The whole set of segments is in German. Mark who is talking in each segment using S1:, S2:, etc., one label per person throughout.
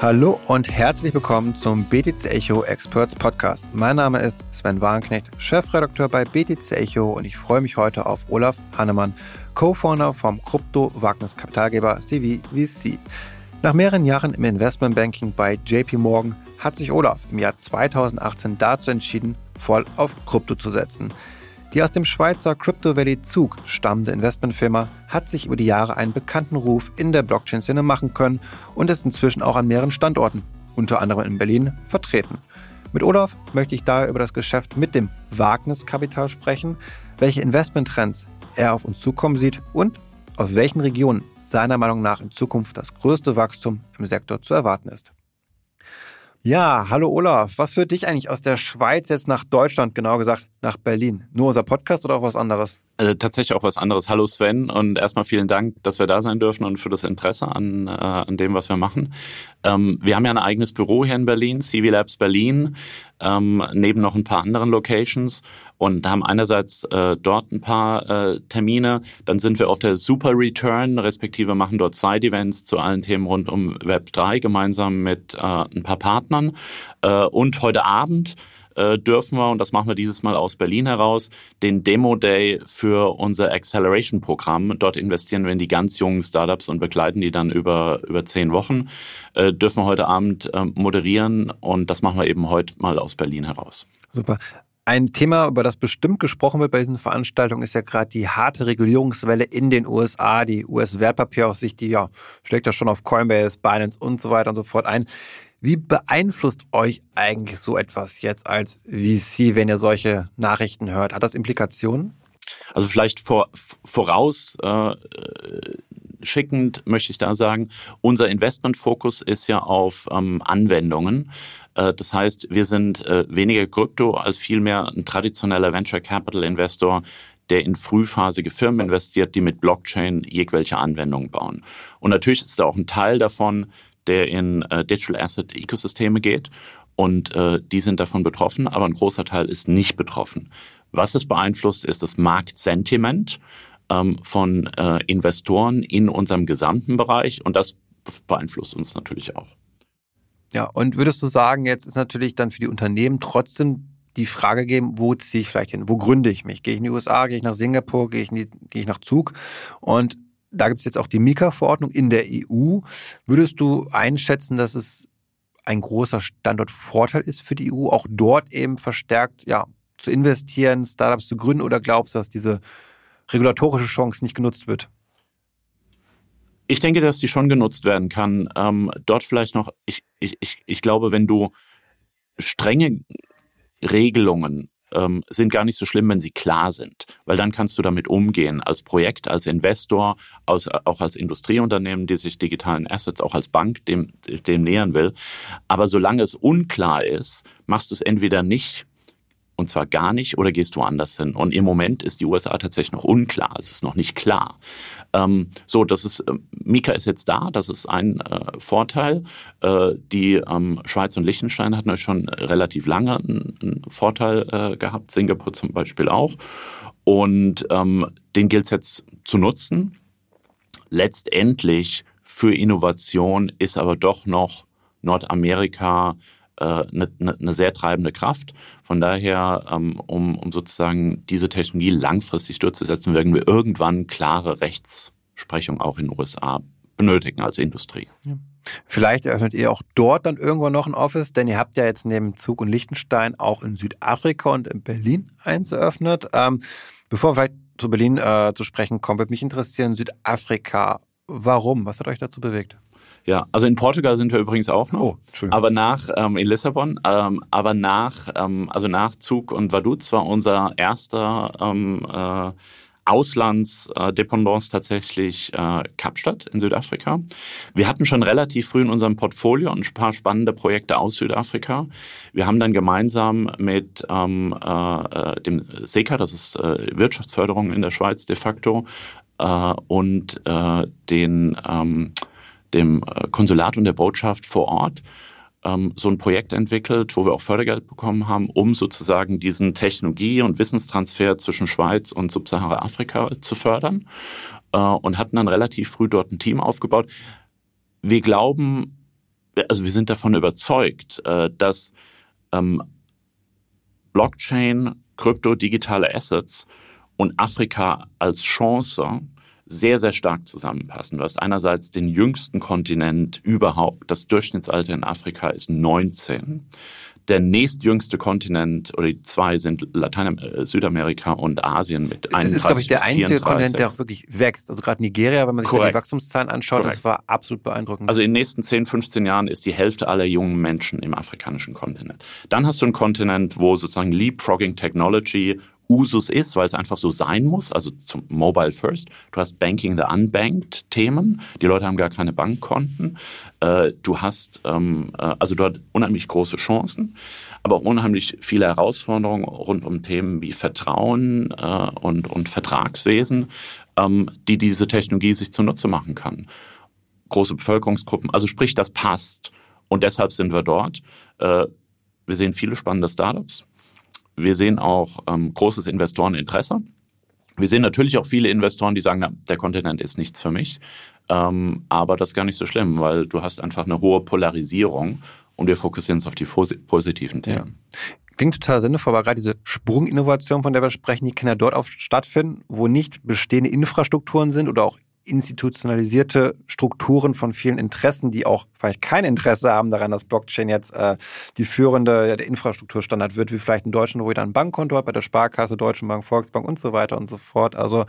S1: Hallo und herzlich willkommen zum BTC Echo Experts Podcast. Mein Name ist Sven Wagenknecht, Chefredakteur bei BTC Echo und ich freue mich heute auf Olaf Hannemann, Co-Founder vom Krypto-Wagniskapitalgeber CVVC. Nach mehreren Jahren im Investmentbanking bei JP Morgan hat sich Olaf im Jahr 2018 dazu entschieden, voll auf Krypto zu setzen. Die aus dem Schweizer Crypto Valley Zug stammende Investmentfirma hat sich über die Jahre einen bekannten Ruf in der Blockchain-Szene machen können und ist inzwischen auch an mehreren Standorten, unter anderem in Berlin, vertreten. Mit Olaf möchte ich daher über das Geschäft mit dem Wagniskapital sprechen, welche Investmenttrends er auf uns zukommen sieht und aus welchen Regionen seiner Meinung nach in Zukunft das größte Wachstum im Sektor zu erwarten ist. Ja, hallo Olaf. Was führt dich eigentlich aus der Schweiz jetzt nach Deutschland, genau gesagt nach Berlin? Nur unser Podcast oder auch was anderes?
S2: Also tatsächlich auch was anderes. Hallo Sven und erstmal vielen Dank, dass wir da sein dürfen und für das Interesse an, äh, an dem, was wir machen. Ähm, wir haben ja ein eigenes Büro hier in Berlin, CV Labs Berlin, ähm, neben noch ein paar anderen Locations und haben einerseits äh, dort ein paar äh, Termine, dann sind wir auf der Super Return, respektive machen dort Side-Events zu allen Themen rund um Web3 gemeinsam mit äh, ein paar Partnern. Äh, und heute Abend äh, dürfen wir, und das machen wir dieses Mal aus Berlin heraus, den Demo Day für unser Acceleration Programm. Dort investieren wir in die ganz jungen Startups und begleiten die dann über, über zehn Wochen. Äh, dürfen wir heute Abend äh, moderieren und das machen wir eben heute mal aus Berlin heraus.
S1: Super. Ein Thema, über das bestimmt gesprochen wird bei diesen Veranstaltungen, ist ja gerade die harte Regulierungswelle in den USA. Die US-Wertpapieraufsicht, die ja schlägt ja schon auf Coinbase, Binance und so weiter und so fort ein. Wie beeinflusst euch eigentlich so etwas jetzt als VC, wenn ihr solche Nachrichten hört? Hat das Implikationen?
S2: Also vielleicht vor, voraus äh, schickend möchte ich da sagen, unser Investmentfokus ist ja auf ähm, Anwendungen. Äh, das heißt, wir sind äh, weniger Krypto als vielmehr ein traditioneller Venture Capital Investor, der in frühphasige Firmen investiert, die mit Blockchain jegwelche Anwendungen bauen. Und natürlich ist da auch ein Teil davon, der in äh, Digital Asset Ökosysteme geht. Und die sind davon betroffen, aber ein großer Teil ist nicht betroffen. Was es beeinflusst, ist das Marktsentiment ähm, von Investoren in unserem gesamten Bereich und das beeinflusst uns natürlich auch.
S1: Ja, und würdest du sagen, jetzt ist natürlich dann für die Unternehmen trotzdem die Frage geben, wo ziehe ich vielleicht hin? Wo gründe ich mich? Gehe ich in die USA, gehe ich nach Singapur, gehe ich, die, gehe ich nach Zug? Und da gibt es jetzt auch die Mika-Verordnung in der EU. Würdest du einschätzen, dass es ein großer Standortvorteil ist für die EU, auch dort eben verstärkt ja, zu investieren, Startups zu gründen oder glaubst du, dass diese regulatorische Chance nicht genutzt wird?
S2: Ich denke, dass die schon genutzt werden kann. Ähm, dort vielleicht noch, ich, ich, ich, ich glaube, wenn du strenge Regelungen ähm, sind gar nicht so schlimm, wenn sie klar sind, weil dann kannst du damit umgehen als Projekt, als Investor, als, auch als Industrieunternehmen, die sich digitalen Assets, auch als Bank dem, dem nähern will. Aber solange es unklar ist, machst du es entweder nicht und zwar gar nicht oder gehst du anders hin? Und im Moment ist die USA tatsächlich noch unklar. Es ist noch nicht klar. Ähm, so, das ist, äh, Mika ist jetzt da. Das ist ein äh, Vorteil. Äh, die ähm, Schweiz und Liechtenstein hatten schon relativ lange einen, einen Vorteil äh, gehabt. Singapur zum Beispiel auch. Und ähm, den gilt es jetzt zu nutzen. Letztendlich für Innovation ist aber doch noch Nordamerika eine, eine, eine sehr treibende Kraft. Von daher, ähm, um, um sozusagen diese Technologie langfristig durchzusetzen, werden wir irgendwann klare Rechtsprechung auch in den USA benötigen als Industrie.
S1: Ja. Vielleicht eröffnet ihr auch dort dann irgendwann noch ein Office, denn ihr habt ja jetzt neben Zug und Liechtenstein auch in Südafrika und in Berlin eins eröffnet. Ähm, bevor wir vielleicht zu Berlin äh, zu sprechen kommen, würde mich interessieren, Südafrika, warum? Was hat euch dazu bewegt?
S2: Ja, also in Portugal sind wir übrigens auch noch. Oh, aber nach, ähm, in Lissabon, ähm, aber nach, ähm, also nach Zug und Vaduz war unser erster ähm, äh, Auslandsdependance tatsächlich äh, Kapstadt in Südafrika. Wir hatten schon relativ früh in unserem Portfolio ein paar spannende Projekte aus Südafrika. Wir haben dann gemeinsam mit ähm, äh, äh dem SECA, das ist äh, Wirtschaftsförderung in der Schweiz de facto, äh, und äh, den ähm, dem äh, Konsulat und der Botschaft vor Ort ähm, so ein Projekt entwickelt, wo wir auch Fördergeld bekommen haben, um sozusagen diesen Technologie- und Wissenstransfer zwischen Schweiz und Subsahara-Afrika zu fördern äh, und hatten dann relativ früh dort ein Team aufgebaut. Wir glauben, also wir sind davon überzeugt, äh, dass ähm, Blockchain, Krypto, digitale Assets und Afrika als Chance sehr, sehr stark zusammenpassen. Du hast einerseits den jüngsten Kontinent überhaupt. Das Durchschnittsalter in Afrika ist 19 der nächstjüngste Kontinent oder die zwei sind Latein äh, Südamerika und Asien mit 31
S1: Das ist, glaube ich, der einzige Kontinent, der auch wirklich wächst. Also gerade Nigeria, wenn man sich die Wachstumszahlen anschaut, Korrekt. das war absolut beeindruckend.
S2: Also in den nächsten 10, 15 Jahren ist die Hälfte aller jungen Menschen im afrikanischen Kontinent. Dann hast du einen Kontinent, wo sozusagen Leapfrogging Technology Usus ist, weil es einfach so sein muss, also zum Mobile First. Du hast Banking the Unbanked Themen, die Leute haben gar keine Bankkonten. Äh, du hast ähm, äh, also dort unheimlich große Chancen, aber auch unheimlich viele Herausforderungen rund um Themen wie Vertrauen äh, und, und Vertragswesen, ähm, die diese Technologie sich zunutze machen kann. Große Bevölkerungsgruppen, also sprich, das passt. Und deshalb sind wir dort. Wir sehen viele spannende Startups. Wir sehen auch ähm, großes Investoreninteresse. Wir sehen natürlich auch viele Investoren, die sagen, na, der Kontinent ist nichts für mich. Ähm, aber das ist gar nicht so schlimm, weil du hast einfach eine hohe Polarisierung und wir fokussieren uns auf die positiven Themen. Ja.
S1: Klingt total sinnvoll, aber gerade diese Sprunginnovation, von der wir sprechen, die kann ja dort oft stattfinden, wo nicht bestehende Infrastrukturen sind oder auch institutionalisierte Strukturen von vielen Interessen, die auch vielleicht kein Interesse haben daran, dass Blockchain jetzt äh, die führende der Infrastrukturstandard wird, wie vielleicht in Deutschland, wo jeder ein Bankkonto hat, bei der Sparkasse, Deutschen Bank, Volksbank und so weiter und so fort. Also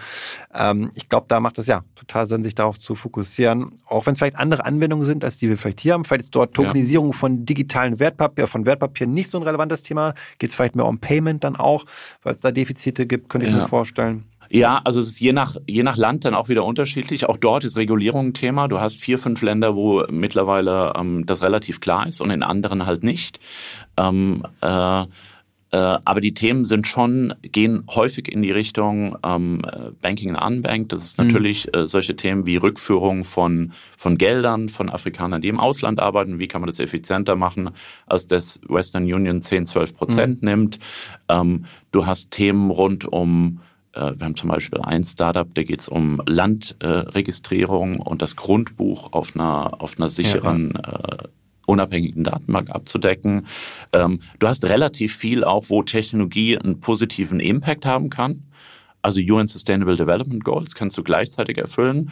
S1: ähm, ich glaube, da macht es ja total Sinn, sich darauf zu fokussieren, auch wenn es vielleicht andere Anwendungen sind, als die wir vielleicht hier haben. Vielleicht ist dort Tokenisierung ja. von digitalen Wertpapier, von Wertpapieren nicht so ein relevantes Thema. Geht es vielleicht mehr um Payment dann auch, weil es da Defizite gibt, könnte ich ja. mir vorstellen.
S2: Ja, also es ist je nach, je nach Land dann auch wieder unterschiedlich. Auch dort ist Regulierung ein Thema. Du hast vier, fünf Länder, wo mittlerweile ähm, das relativ klar ist und in anderen halt nicht. Ähm, äh, äh, aber die Themen sind schon, gehen häufig in die Richtung ähm, Banking and Unbanked. Das ist mhm. natürlich mhm. äh, solche Themen wie Rückführung von, von Geldern von Afrikanern, die im Ausland arbeiten. Wie kann man das effizienter machen, als das Western Union 10, 12 Prozent mhm. nimmt? Ähm, du hast Themen rund um äh, wir haben zum Beispiel ein Startup, da geht es um Landregistrierung und das Grundbuch auf einer, auf einer sicheren, ja, ja. Äh, unabhängigen Datenbank abzudecken. Ähm, du hast relativ viel auch, wo Technologie einen positiven Impact haben kann. Also UN Sustainable Development Goals kannst du gleichzeitig erfüllen.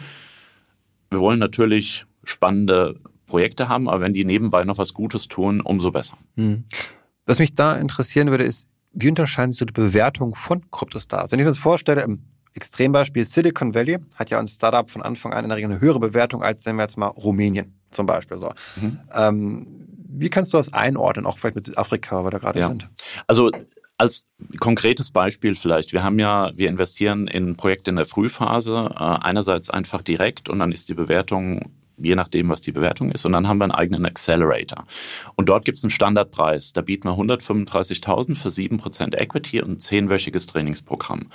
S2: Wir wollen natürlich spannende Projekte haben, aber wenn die nebenbei noch was Gutes tun, umso besser. Hm.
S1: Was mich da interessieren würde, ist, wie unterscheiden sich so die Bewertung von Kryptostars? Wenn ich mir das vorstelle, im Extrembeispiel Silicon Valley hat ja ein Startup von Anfang an in der Regel eine höhere Bewertung als, nehmen wir jetzt mal Rumänien zum Beispiel. So. Mhm. Ähm, wie kannst du das einordnen, auch vielleicht mit Afrika, wo wir da gerade ja. sind?
S2: Also als konkretes Beispiel vielleicht, wir haben ja, wir investieren in Projekte in der Frühphase, äh, einerseits einfach direkt und dann ist die Bewertung je nachdem, was die Bewertung ist. Und dann haben wir einen eigenen Accelerator. Und dort gibt es einen Standardpreis. Da bieten wir 135.000 für 7% Equity und ein zehnwöchiges Trainingsprogramm.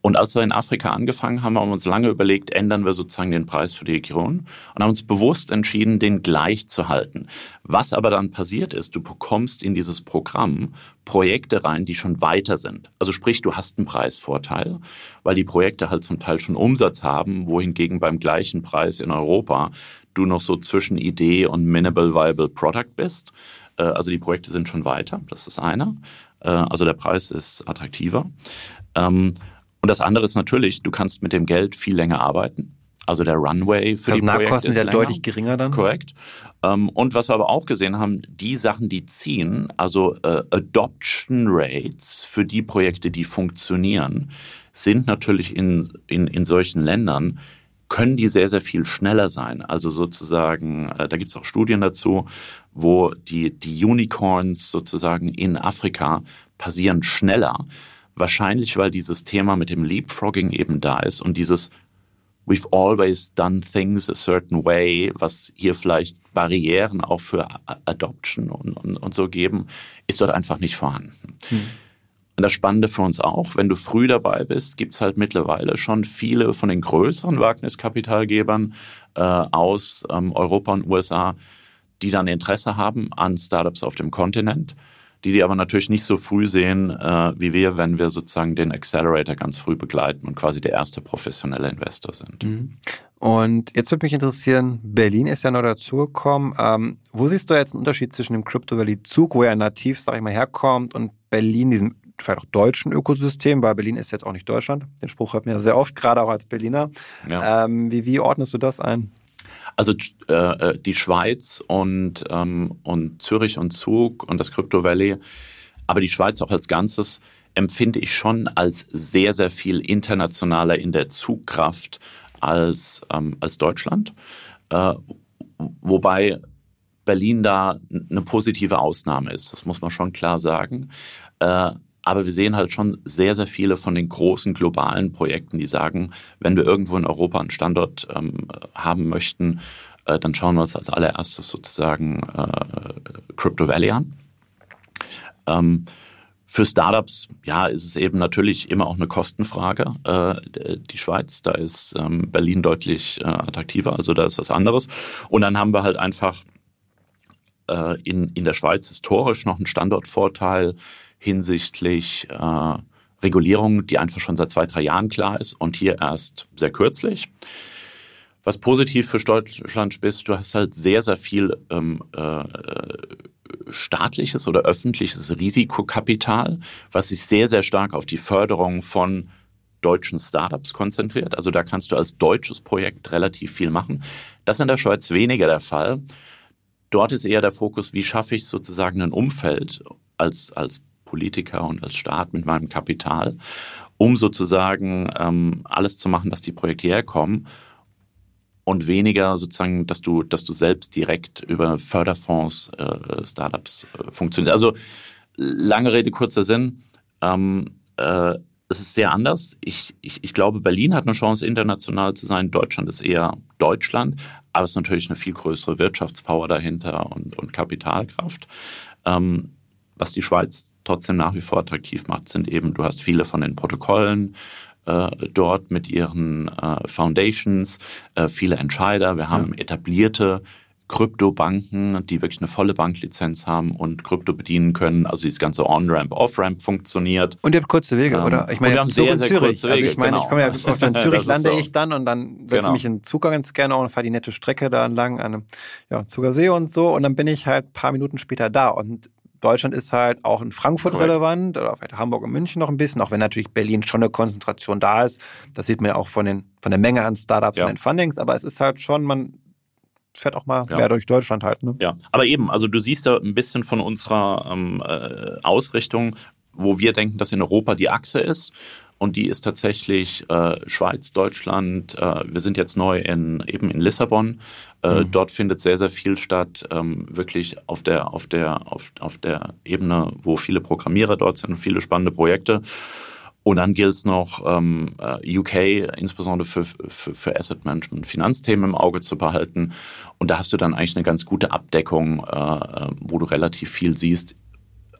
S2: Und als wir in Afrika angefangen haben, haben wir uns lange überlegt, ändern wir sozusagen den Preis für die Region und haben uns bewusst entschieden, den gleich zu halten. Was aber dann passiert ist, du bekommst in dieses Programm Projekte rein, die schon weiter sind. Also sprich, du hast einen Preisvorteil, weil die Projekte halt zum Teil schon Umsatz haben, wohingegen beim gleichen Preis in Europa du noch so zwischen Idee und Minimal Viable Product bist. Äh, also die Projekte sind schon weiter, das ist einer. Äh, also der Preis ist attraktiver. Ähm, und das andere ist natürlich, du kannst mit dem Geld viel länger arbeiten. Also der Runway für die Projekte
S1: ist ja deutlich geringer dann.
S2: Korrekt. Ähm, und was wir aber auch gesehen haben, die Sachen, die ziehen, also äh, Adoption Rates für die Projekte, die funktionieren, sind natürlich in, in, in solchen Ländern, können die sehr, sehr viel schneller sein. Also sozusagen, äh, da gibt es auch Studien dazu, wo die, die Unicorns sozusagen in Afrika passieren schneller. Wahrscheinlich, weil dieses Thema mit dem Leapfrogging eben da ist und dieses we've always done things a certain way, was hier vielleicht Barrieren auch für Adoption und, und, und so geben, ist dort einfach nicht vorhanden. Hm. Und das Spannende für uns auch, wenn du früh dabei bist, gibt es halt mittlerweile schon viele von den größeren Wagniskapitalgebern äh, aus ähm, Europa und USA, die dann Interesse haben an Startups auf dem Kontinent die die aber natürlich nicht so früh sehen äh, wie wir, wenn wir sozusagen den Accelerator ganz früh begleiten und quasi der erste professionelle Investor sind. Mhm.
S1: Und jetzt würde mich interessieren, Berlin ist ja noch dazugekommen. Ähm, wo siehst du jetzt einen Unterschied zwischen dem Crypto Valley Zug, wo er nativ, sag ich mal, herkommt, und Berlin, diesem vielleicht auch deutschen Ökosystem, weil Berlin ist jetzt auch nicht Deutschland. Den Spruch hört man ja sehr oft, gerade auch als Berliner. Ja. Ähm, wie, wie ordnest du das ein?
S2: Also äh, äh, die Schweiz und, ähm, und Zürich und Zug und das Crypto Valley, aber die Schweiz auch als Ganzes empfinde ich schon als sehr, sehr viel internationaler in der Zugkraft als, ähm, als Deutschland. Äh, wobei Berlin da eine positive Ausnahme ist, das muss man schon klar sagen. Äh, aber wir sehen halt schon sehr, sehr viele von den großen globalen Projekten, die sagen, wenn wir irgendwo in Europa einen Standort ähm, haben möchten, äh, dann schauen wir uns als allererstes sozusagen äh, Crypto Valley an. Ähm, für Startups, ja, ist es eben natürlich immer auch eine Kostenfrage. Äh, die Schweiz, da ist ähm, Berlin deutlich äh, attraktiver, also da ist was anderes. Und dann haben wir halt einfach äh, in, in der Schweiz historisch noch einen Standortvorteil hinsichtlich äh, Regulierung, die einfach schon seit zwei, drei Jahren klar ist und hier erst sehr kürzlich. Was positiv für Deutschland ist, du hast halt sehr, sehr viel ähm, äh, staatliches oder öffentliches Risikokapital, was sich sehr, sehr stark auf die Förderung von deutschen Startups konzentriert. Also da kannst du als deutsches Projekt relativ viel machen. Das ist in der Schweiz weniger der Fall. Dort ist eher der Fokus, wie schaffe ich sozusagen ein Umfeld als, als Politiker und als Staat mit meinem Kapital, um sozusagen ähm, alles zu machen, dass die Projekte herkommen und weniger sozusagen, dass du, dass du selbst direkt über Förderfonds äh, Startups äh, funktionierst. Also lange Rede, kurzer Sinn. Ähm, äh, es ist sehr anders. Ich, ich, ich glaube, Berlin hat eine Chance, international zu sein. Deutschland ist eher Deutschland, aber es ist natürlich eine viel größere Wirtschaftspower dahinter und, und Kapitalkraft. Ähm, was die Schweiz trotzdem nach wie vor attraktiv macht, sind eben, du hast viele von den Protokollen äh, dort mit ihren äh, Foundations, äh, viele Entscheider. Wir haben ja. etablierte Kryptobanken, die wirklich eine volle Banklizenz haben und Krypto bedienen können. Also dieses ganze On-Ramp, Off-Ramp funktioniert.
S1: Und ihr habt kurze Wege, ähm, oder?
S2: Ich meine, wir haben sehr, sehr Zürich. kurze Wege.
S1: Also ich meine, genau. ich komme ja auf den Zürich lande so. ich dann und dann setze genau. mich in Zug ganz gerne und fahre die nette Strecke da entlang an einem ja, Zugersee und so und dann bin ich halt ein paar Minuten später da und Deutschland ist halt auch in Frankfurt Correct. relevant oder vielleicht Hamburg und München noch ein bisschen, auch wenn natürlich Berlin schon eine Konzentration da ist. Das sieht man ja auch von, den, von der Menge an Startups ja. und den Fundings, aber es ist halt schon, man fährt auch mal ja. mehr durch Deutschland halt. Ne?
S2: Ja, aber eben, also du siehst da ein bisschen von unserer ähm, äh, Ausrichtung, wo wir denken, dass in Europa die Achse ist und die ist tatsächlich äh, Schweiz, Deutschland. Äh, wir sind jetzt neu in eben in Lissabon. Äh, mhm. Dort findet sehr sehr viel statt, ähm, wirklich auf der auf der auf, auf der Ebene, wo viele Programmierer dort sind, viele spannende Projekte. Und dann gilt es noch ähm, äh, UK, insbesondere für, für, für Asset Management, Finanzthemen im Auge zu behalten. Und da hast du dann eigentlich eine ganz gute Abdeckung, äh, äh wo du relativ viel siehst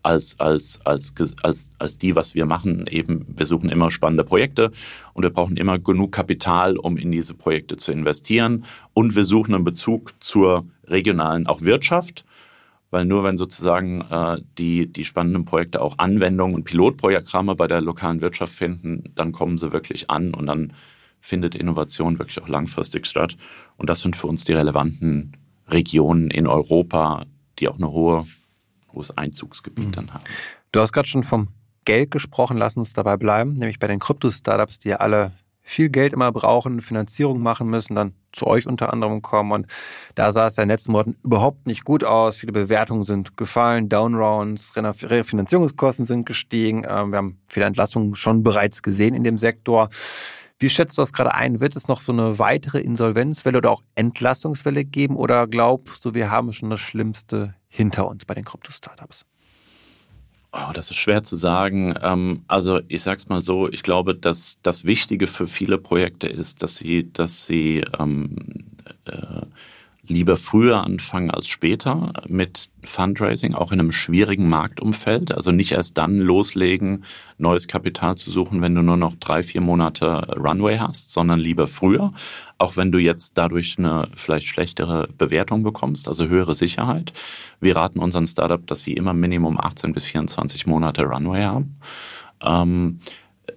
S2: als, als, als, als, als die, was wir machen. Eben, wir suchen immer spannende Projekte und wir brauchen immer genug Kapital, um in diese Projekte zu investieren. Und wir suchen einen Bezug zur regionalen auch Wirtschaft, weil nur wenn sozusagen äh, die, die spannenden Projekte auch Anwendungen und Pilotprogramme bei der lokalen Wirtschaft finden, dann kommen sie wirklich an und dann findet Innovation wirklich auch langfristig statt. Und das sind für uns die relevanten Regionen in Europa, die auch eine hohe hohes Einzugsgebiet mhm. dann haben.
S1: Du hast gerade schon vom Geld gesprochen, lass uns dabei bleiben, nämlich bei den Krypto-Startups, die ja alle viel Geld immer brauchen, Finanzierung machen müssen, dann zu euch unter anderem kommen. Und da sah es ja in den letzten Monaten überhaupt nicht gut aus. Viele Bewertungen sind gefallen, Downrounds, Refinanzierungskosten sind gestiegen. Ähm, wir haben viele Entlassungen schon bereits gesehen in dem Sektor. Wie schätzt du das gerade ein? Wird es noch so eine weitere Insolvenzwelle oder auch Entlassungswelle geben? Oder glaubst du, wir haben schon das Schlimmste hinter uns bei den Krypto-Startups?
S2: Oh, das ist schwer zu sagen. Ähm, also ich sage es mal so, ich glaube, dass das Wichtige für viele Projekte ist, dass sie, dass sie ähm, äh, lieber früher anfangen als später mit Fundraising, auch in einem schwierigen Marktumfeld. Also nicht erst dann loslegen, neues Kapital zu suchen, wenn du nur noch drei, vier Monate Runway hast, sondern lieber früher, auch wenn du jetzt dadurch eine vielleicht schlechtere Bewertung bekommst, also höhere Sicherheit. Wir raten unseren Startup, dass sie immer Minimum 18 bis 24 Monate Runway haben. Ähm,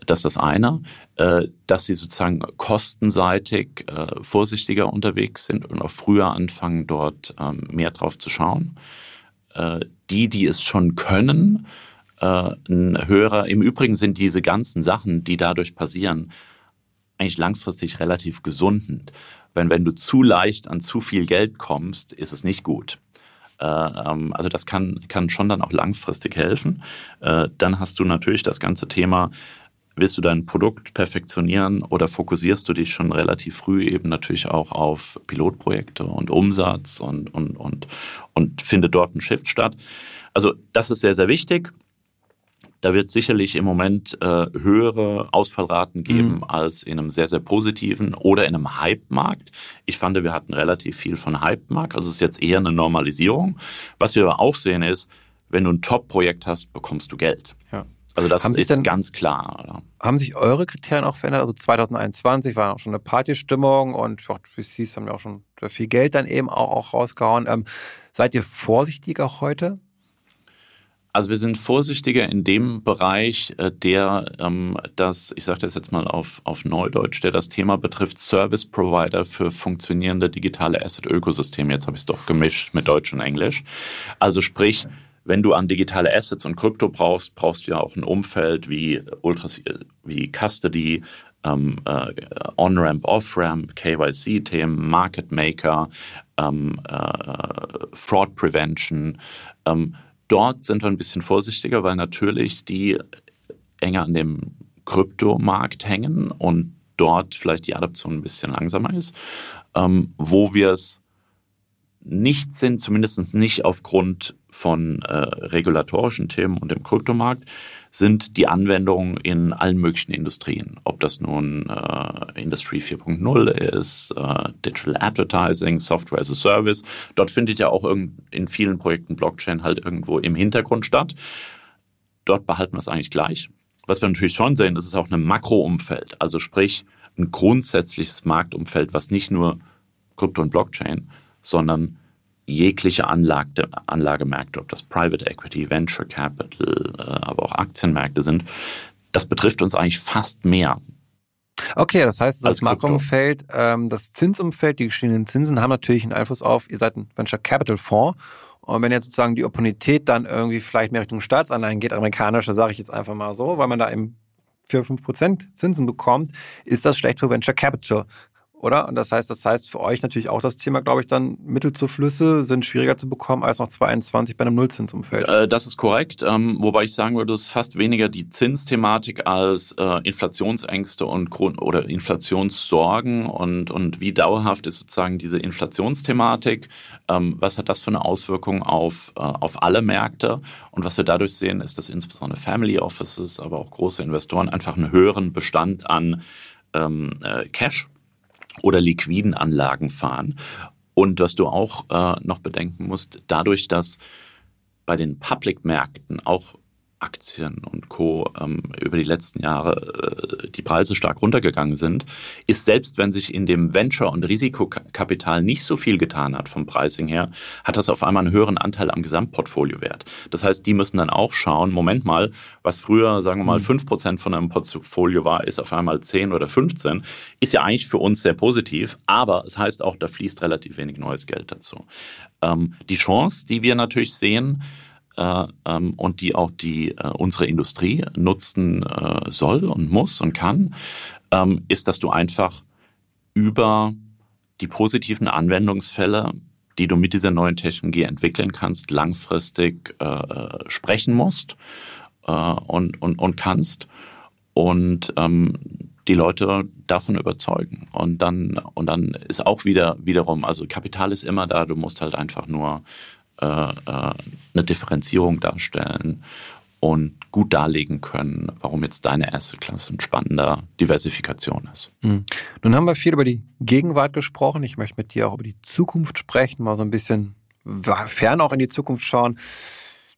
S2: das ist das eine, äh, dass sie sozusagen kostenseitig äh, vorsichtiger unterwegs sind und auch früher anfangen, dort ähm, mehr drauf zu schauen. Äh, die, die es schon können, ein höherer, im Übrigen sind diese ganzen Sachen, die dadurch passieren, eigentlich langfristig relativ gesundend. Wenn, wenn du zu leicht an zu viel Geld kommst, ist es nicht gut. Ähm, also das kann, kann schon dann auch langfristig helfen. Dann hast du natürlich das ganze Thema Willst du dein Produkt perfektionieren oder fokussierst du dich schon relativ früh eben natürlich auch auf Pilotprojekte und Umsatz und, und, und, und findet dort ein Shift statt? Also das ist sehr, sehr wichtig. Da wird sicherlich im Moment äh, höhere Ausfallraten geben mhm. als in einem sehr, sehr positiven oder in einem Hype-Markt. Ich fand, wir hatten relativ viel von Hype-Markt, also es ist jetzt eher eine Normalisierung. Was wir aber auch sehen ist, wenn du ein Top-Projekt hast, bekommst du Geld. Ja. Also das ist denn, ganz klar. Oder?
S1: Haben sich eure Kriterien auch verändert? Also 2021 war auch schon eine Partystimmung und VCs haben ja auch schon viel Geld dann eben auch, auch rausgehauen. Ähm, seid ihr vorsichtiger heute?
S2: Also wir sind vorsichtiger in dem Bereich, äh, der ähm, das, ich sage das jetzt mal auf, auf Neudeutsch, der das Thema betrifft, Service Provider für funktionierende digitale Asset-Ökosysteme. Jetzt habe ich es doch gemischt mit Deutsch und Englisch. Also sprich, wenn du an digitale Assets und Krypto brauchst, brauchst du ja auch ein Umfeld wie Ultras, wie Custody, ähm, äh, On-Ramp, Off-Ramp, KYC-Themen, Market Maker, ähm, äh, Fraud Prevention. Ähm, dort sind wir ein bisschen vorsichtiger, weil natürlich die enger an dem Kryptomarkt hängen und dort vielleicht die Adaption ein bisschen langsamer ist. Ähm, wo wir es nicht sind, zumindest nicht aufgrund von äh, regulatorischen Themen und dem Kryptomarkt, sind die Anwendungen in allen möglichen Industrien. Ob das nun äh, Industry 4.0 ist, äh, Digital Advertising, Software as a Service. Dort findet ja auch in vielen Projekten Blockchain halt irgendwo im Hintergrund statt. Dort behalten wir es eigentlich gleich. Was wir natürlich schon sehen, das ist auch ein Makroumfeld. Also sprich, ein grundsätzliches Marktumfeld, was nicht nur Krypto und Blockchain, sondern jegliche Anlage, Anlagemärkte, ob das Private Equity, Venture Capital, äh, aber auch Aktienmärkte sind, das betrifft uns eigentlich fast mehr.
S1: Okay, das heißt, das Makroumfeld, ähm, das Zinsumfeld, die gestiegenen Zinsen haben natürlich einen Einfluss auf, ihr seid ein Venture Capital Fonds. Und wenn jetzt sozusagen die Opportunität dann irgendwie vielleicht mehr Richtung Staatsanleihen geht, amerikanische, sage ich jetzt einfach mal so, weil man da eben 4, 5 Prozent Zinsen bekommt, ist das schlecht für Venture Capital oder? Und das heißt, das heißt für euch natürlich auch das Thema, glaube ich, dann Mittel zu Flüsse sind schwieriger zu bekommen als noch 2021 bei einem Nullzinsumfeld.
S2: Äh, das ist korrekt, ähm, wobei ich sagen würde, es ist fast weniger die Zinsthematik als äh, Inflationsängste und Grund oder Inflationssorgen und, und wie dauerhaft ist sozusagen diese Inflationsthematik, ähm, was hat das für eine Auswirkung auf, äh, auf alle Märkte und was wir dadurch sehen, ist, dass insbesondere Family Offices, aber auch große Investoren einfach einen höheren Bestand an ähm, äh, Cash oder liquiden Anlagen fahren. Und was du auch äh, noch bedenken musst, dadurch, dass bei den Public-Märkten auch Aktien und Co. Ähm, über die letzten Jahre äh, die Preise stark runtergegangen sind, ist selbst wenn sich in dem Venture- und Risikokapital nicht so viel getan hat vom Pricing her, hat das auf einmal einen höheren Anteil am Gesamtportfoliowert. Das heißt, die müssen dann auch schauen, Moment mal, was früher, sagen wir mal, 5% mhm. von einem Portfolio war, ist auf einmal 10 oder 15. Ist ja eigentlich für uns sehr positiv, aber es heißt auch, da fließt relativ wenig neues Geld dazu. Ähm, die Chance, die wir natürlich sehen, äh, ähm, und die auch die äh, unsere Industrie nutzen äh, soll und muss und kann, ähm, ist, dass du einfach über die positiven Anwendungsfälle, die du mit dieser neuen Technologie entwickeln kannst, langfristig sprechen musst und, und, und kannst und ähm, die Leute davon überzeugen. Und dann, und dann ist auch wieder wiederum, also Kapital ist immer da, du musst halt einfach nur eine Differenzierung darstellen und gut darlegen können, warum jetzt deine Assetklasse ein spannender Diversifikation ist.
S1: Mhm. Nun haben wir viel über die Gegenwart gesprochen. Ich möchte mit dir auch über die Zukunft sprechen, mal so ein bisschen fern auch in die Zukunft schauen.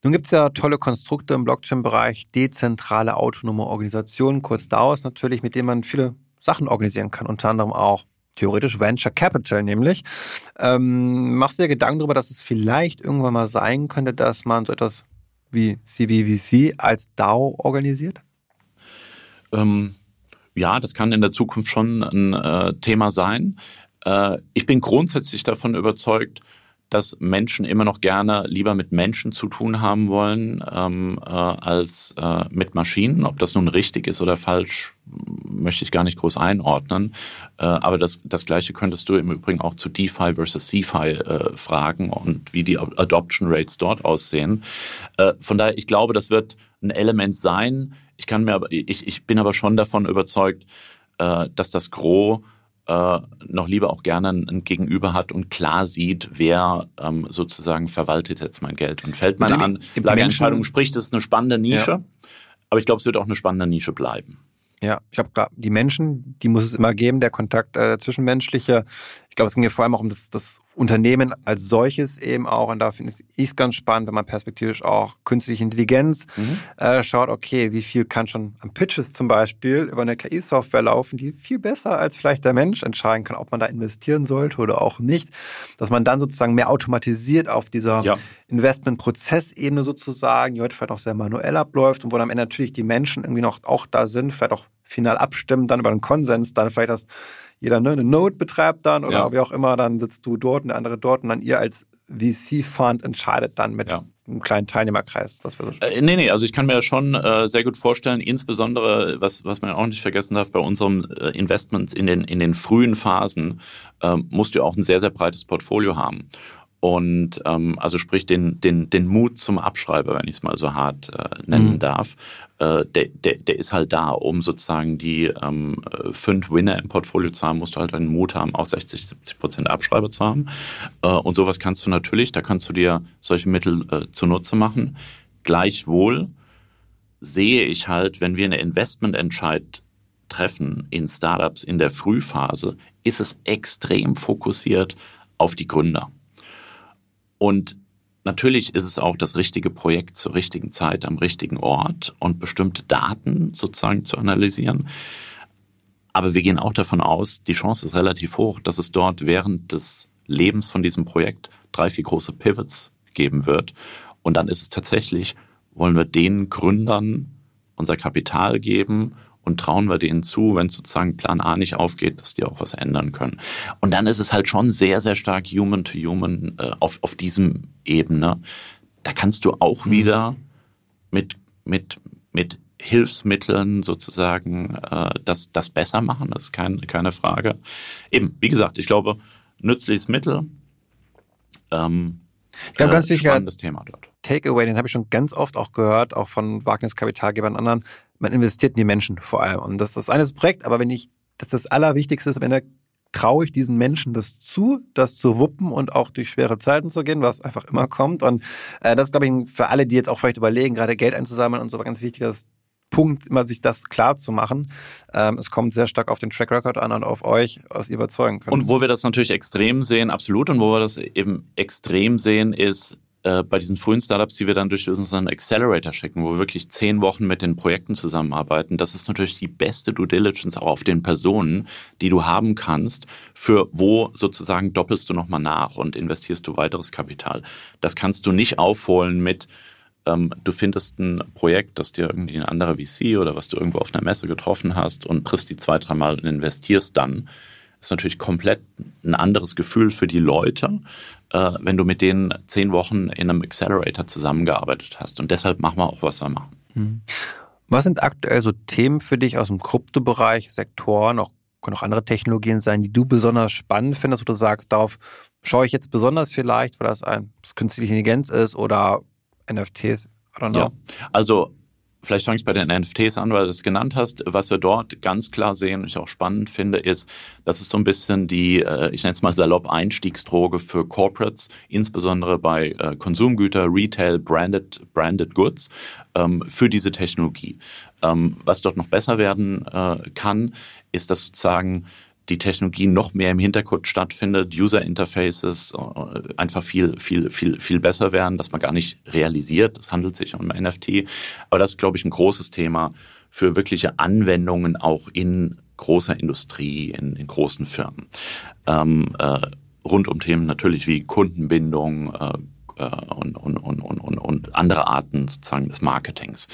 S1: Nun gibt es ja tolle Konstrukte im Blockchain-Bereich, dezentrale autonome Organisationen, kurz daraus natürlich, mit denen man viele Sachen organisieren kann, unter anderem auch theoretisch Venture Capital nämlich. Ähm, machst du dir Gedanken darüber, dass es vielleicht irgendwann mal sein könnte, dass man so etwas wie CBVC als DAO organisiert?
S2: Ähm, ja, das kann in der Zukunft schon ein äh, Thema sein. Äh, ich bin grundsätzlich davon überzeugt, dass Menschen immer noch gerne lieber mit Menschen zu tun haben wollen ähm, äh, als äh, mit Maschinen. Ob das nun richtig ist oder falsch, möchte ich gar nicht groß einordnen. Äh, aber das, das Gleiche könntest du im Übrigen auch zu DeFi versus CeFi äh, fragen und wie die Adoption Rates dort aussehen. Äh, von daher, ich glaube, das wird ein Element sein. Ich kann mir aber, ich, ich bin aber schon davon überzeugt, äh, dass das Gros äh, noch lieber auch gerne ein Gegenüber hat und klar sieht, wer ähm, sozusagen verwaltet jetzt mein Geld. Und fällt meine an, Lageentscheidung spricht, das ist eine spannende Nische, ja. aber ich glaube, es wird auch eine spannende Nische bleiben.
S1: Ja, ich glaube, klar, die Menschen, die muss es immer geben, der Kontakt äh, zwischenmenschliche. Ich glaube, es ging ja vor allem auch um das, das Unternehmen als solches eben auch. Und da finde ich es ganz spannend, wenn man perspektivisch auch künstliche Intelligenz mhm. äh, schaut, okay, wie viel kann schon am Pitches zum Beispiel über eine KI-Software laufen, die viel besser als vielleicht der Mensch entscheiden kann, ob man da investieren sollte oder auch nicht. Dass man dann sozusagen mehr automatisiert auf dieser ja. Investmentprozessebene sozusagen, die heute vielleicht auch sehr manuell abläuft und wo dann am Ende natürlich die Menschen irgendwie noch auch da sind, vielleicht auch final abstimmen, dann über einen Konsens, dann vielleicht das jeder ne, eine Node betreibt dann oder ja. wie auch immer, dann sitzt du dort und der andere dort und dann ihr als VC-Fund entscheidet dann mit ja. einem kleinen Teilnehmerkreis.
S2: Das so äh, nee, nee, also ich kann mir das schon äh, sehr gut vorstellen, insbesondere, was, was man auch nicht vergessen darf, bei unseren äh, Investments in den, in den frühen Phasen äh, musst du auch ein sehr, sehr breites Portfolio haben und ähm, also sprich den, den, den Mut zum Abschreiber, wenn ich es mal so hart äh, nennen mhm. darf, äh, der, der, der ist halt da, um sozusagen die ähm, fünf Winner im Portfolio zu haben, musst du halt den Mut haben, auch 60, 70 Prozent Abschreiber zu haben. Äh, und sowas kannst du natürlich, da kannst du dir solche Mittel äh, zunutze machen. Gleichwohl sehe ich halt, wenn wir eine Investmententscheid treffen in Startups in der Frühphase, ist es extrem fokussiert auf die Gründer. Und natürlich ist es auch das richtige Projekt zur richtigen Zeit am richtigen Ort und bestimmte Daten sozusagen zu analysieren. Aber wir gehen auch davon aus, die Chance ist relativ hoch, dass es dort während des Lebens von diesem Projekt drei, vier große Pivots geben wird. Und dann ist es tatsächlich, wollen wir den Gründern unser Kapital geben und trauen wir denen zu, wenn sozusagen Plan A nicht aufgeht, dass die auch was ändern können. Und dann ist es halt schon sehr, sehr stark human to human äh, auf, auf diesem Ebene. Da kannst du auch mhm. wieder mit, mit, mit Hilfsmitteln sozusagen äh, das, das besser machen, das ist kein, keine Frage. Eben, wie gesagt, ich glaube, nützliches Mittel.
S1: Ähm, ich glaube, ganz äh, wichtig, spannendes Thema dort. Takeaway, den habe ich schon ganz oft auch gehört, auch von Wagniskapitalgebern und anderen man investiert in die Menschen vor allem. Und das ist das eine Projekt, aber wenn ich, das ist das Allerwichtigste ist, wenn er traue ich diesen Menschen das zu, das zu wuppen und auch durch schwere Zeiten zu gehen, was einfach immer kommt. Und äh, das glaube ich, für alle, die jetzt auch vielleicht überlegen, gerade Geld einzusammeln und so, ein ganz wichtiger Punkt, immer sich das klar zu machen. Ähm, es kommt sehr stark auf den Track Record an und auf euch, was ihr überzeugen könnt.
S2: Und wo wir das natürlich extrem sehen, absolut, und wo wir das eben extrem sehen, ist, äh, bei diesen frühen Startups, die wir dann durch unseren Accelerator schicken, wo wir wirklich zehn Wochen mit den Projekten zusammenarbeiten, das ist natürlich die beste Due Diligence auch auf den Personen, die du haben kannst, für wo sozusagen doppelst du nochmal nach und investierst du weiteres Kapital. Das kannst du nicht aufholen mit, ähm, du findest ein Projekt, das dir irgendwie ein anderer VC oder was du irgendwo auf einer Messe getroffen hast und triffst die zwei, dreimal und investierst dann ist natürlich komplett ein anderes Gefühl für die Leute, äh, wenn du mit denen zehn Wochen in einem Accelerator zusammengearbeitet hast. Und deshalb machen wir auch, was wir machen. Mhm.
S1: Was sind aktuell so Themen für dich aus dem Kryptobereich, Sektoren, auch können auch andere Technologien sein, die du besonders spannend findest, wo du sagst, darauf schaue ich jetzt besonders vielleicht, weil das ein künstliche Intelligenz ist oder NFTs?
S2: I don't know. Ja, also Vielleicht fange ich bei den NFTs an, weil du es genannt hast. Was wir dort ganz klar sehen und ich auch spannend finde, ist, dass es so ein bisschen die, äh, ich nenne es mal salopp, Einstiegsdroge für Corporates, insbesondere bei äh, Konsumgüter, Retail, Branded, Branded Goods, ähm, für diese Technologie. Ähm, was dort noch besser werden äh, kann, ist, dass sozusagen die Technologie noch mehr im Hintergrund stattfindet, User Interfaces äh, einfach viel, viel, viel, viel besser werden, dass man gar nicht realisiert, es handelt sich um NFT. Aber das ist, glaube ich, ein großes Thema für wirkliche Anwendungen auch in großer Industrie, in, in großen Firmen. Ähm, äh, rund um Themen natürlich wie Kundenbindung, äh, äh und, und, und, und, und andere Arten sozusagen des Marketings.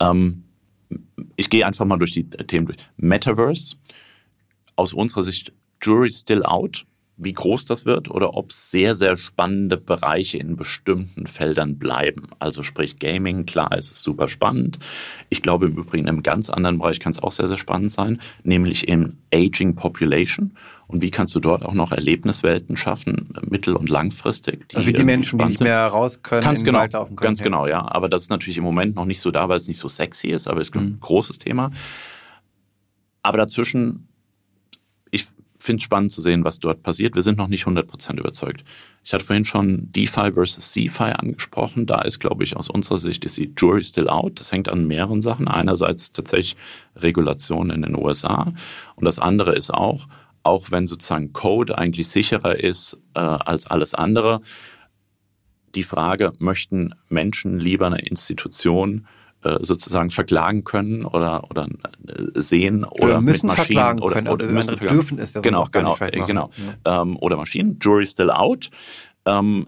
S2: Ähm, ich gehe einfach mal durch die Themen durch. Metaverse, aus unserer Sicht Jury still out wie groß das wird oder ob es sehr, sehr spannende Bereiche in bestimmten Feldern bleiben. Also sprich Gaming, klar, es ist super spannend. Ich glaube im Übrigen in einem ganz anderen Bereich kann es auch sehr, sehr spannend sein, nämlich im Aging Population. Und wie kannst du dort auch noch Erlebniswelten schaffen, mittel- und langfristig?
S1: Die also für die Menschen, die nicht mehr raus können,
S2: ganz genau, können. Ganz ja. genau, ja. Aber das ist natürlich im Moment noch nicht so da, weil es nicht so sexy ist, aber es ist ein mhm. großes Thema. Aber dazwischen finde es spannend zu sehen, was dort passiert. Wir sind noch nicht 100% überzeugt. Ich hatte vorhin schon DeFi versus CeFi angesprochen. Da ist, glaube ich, aus unserer Sicht ist die Jury still out. Das hängt an mehreren Sachen. Einerseits tatsächlich Regulation in den USA und das andere ist auch, auch wenn sozusagen Code eigentlich sicherer ist äh, als alles andere, die Frage, möchten Menschen lieber eine Institution sozusagen verklagen können oder, oder äh, sehen oder,
S1: oder müssen
S2: mit
S1: Maschinen verklagen können oder, oder müssen verklagen. dürfen es ja
S2: genau genau genau ja. ähm, oder Maschinen Jury still out ähm,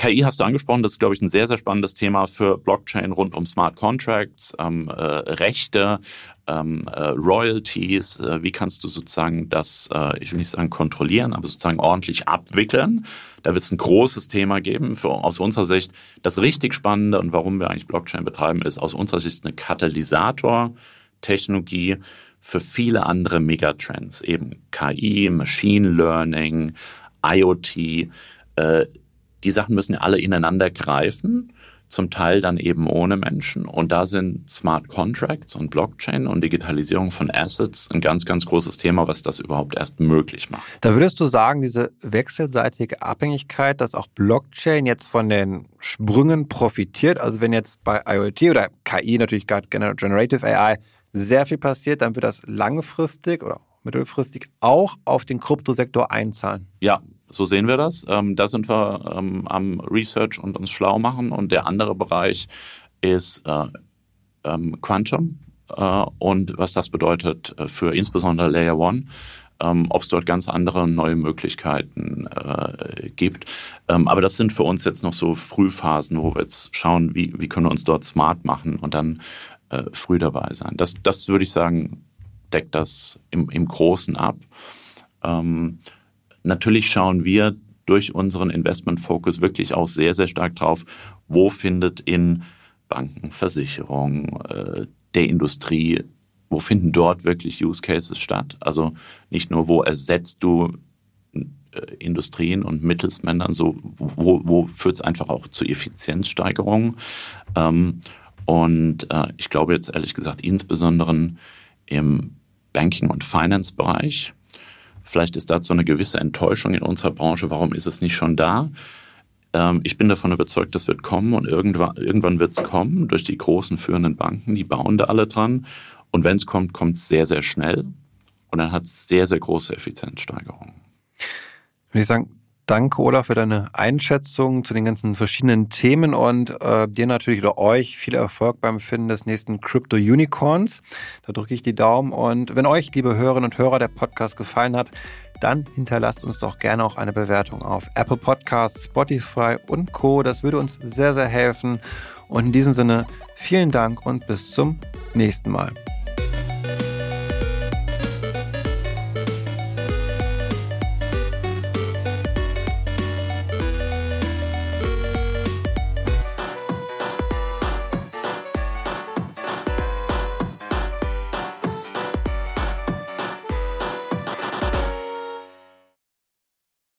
S2: KI hast du angesprochen, das ist, glaube ich, ein sehr, sehr spannendes Thema für Blockchain rund um Smart Contracts, ähm, äh, Rechte, ähm, äh, Royalties. Äh, wie kannst du sozusagen das, äh, ich will nicht sagen kontrollieren, aber sozusagen ordentlich abwickeln? Da wird es ein großes Thema geben. Für, aus unserer Sicht das richtig Spannende und warum wir eigentlich Blockchain betreiben, ist aus unserer Sicht eine Katalysator-Technologie für viele andere Megatrends, eben KI, Machine Learning, IoT. Die Sachen müssen ja alle ineinander greifen, zum Teil dann eben ohne Menschen. Und da sind Smart Contracts und Blockchain und Digitalisierung von Assets ein ganz, ganz großes Thema, was das überhaupt erst möglich macht.
S1: Da würdest du sagen, diese wechselseitige Abhängigkeit, dass auch Blockchain jetzt von den Sprüngen profitiert, also wenn jetzt bei IoT oder KI natürlich gerade Generative AI sehr viel passiert, dann wird das langfristig oder mittelfristig auch auf den Kryptosektor einzahlen.
S2: Ja, so sehen wir das. Ähm, da sind wir ähm, am Research und uns schlau machen. Und der andere Bereich ist äh, ähm, Quantum äh, und was das bedeutet äh, für insbesondere Layer One. Ähm, ob es dort ganz andere neue Möglichkeiten äh, gibt. Ähm, aber das sind für uns jetzt noch so Frühphasen, wo wir jetzt schauen, wie, wie können wir uns dort smart machen und dann äh, früh dabei sein. Das, das würde ich sagen, deckt das im, im Großen ab. Ähm, natürlich schauen wir durch unseren Investment-Focus wirklich auch sehr, sehr stark drauf, wo findet in Banken, Versicherungen, äh, der Industrie, wo finden dort wirklich Use Cases statt? Also nicht nur, wo ersetzt du äh, Industrien und Mittelsmännern, so wo, wo führt es einfach auch zu Effizienzsteigerungen? Ähm, und äh, ich glaube jetzt ehrlich gesagt, insbesondere im Banking- und Finance-Bereich, Vielleicht ist dazu eine gewisse Enttäuschung in unserer Branche. Warum ist es nicht schon da? Ähm, ich bin davon überzeugt, das wird kommen und irgendwann, irgendwann wird es kommen durch die großen führenden Banken. Die bauen da alle dran. Und wenn es kommt, kommt es sehr, sehr schnell. Und dann hat es sehr, sehr große Effizienzsteigerungen.
S1: Würde ich sagen, Danke, Olaf, für deine Einschätzung zu den ganzen verschiedenen Themen und äh, dir natürlich oder euch viel Erfolg beim Finden des nächsten Crypto Unicorns. Da drücke ich die Daumen und wenn euch, liebe Hörerinnen und Hörer, der Podcast gefallen hat, dann hinterlasst uns doch gerne auch eine Bewertung auf Apple Podcasts, Spotify und Co. Das würde uns sehr, sehr helfen. Und in diesem Sinne, vielen Dank und bis zum nächsten Mal.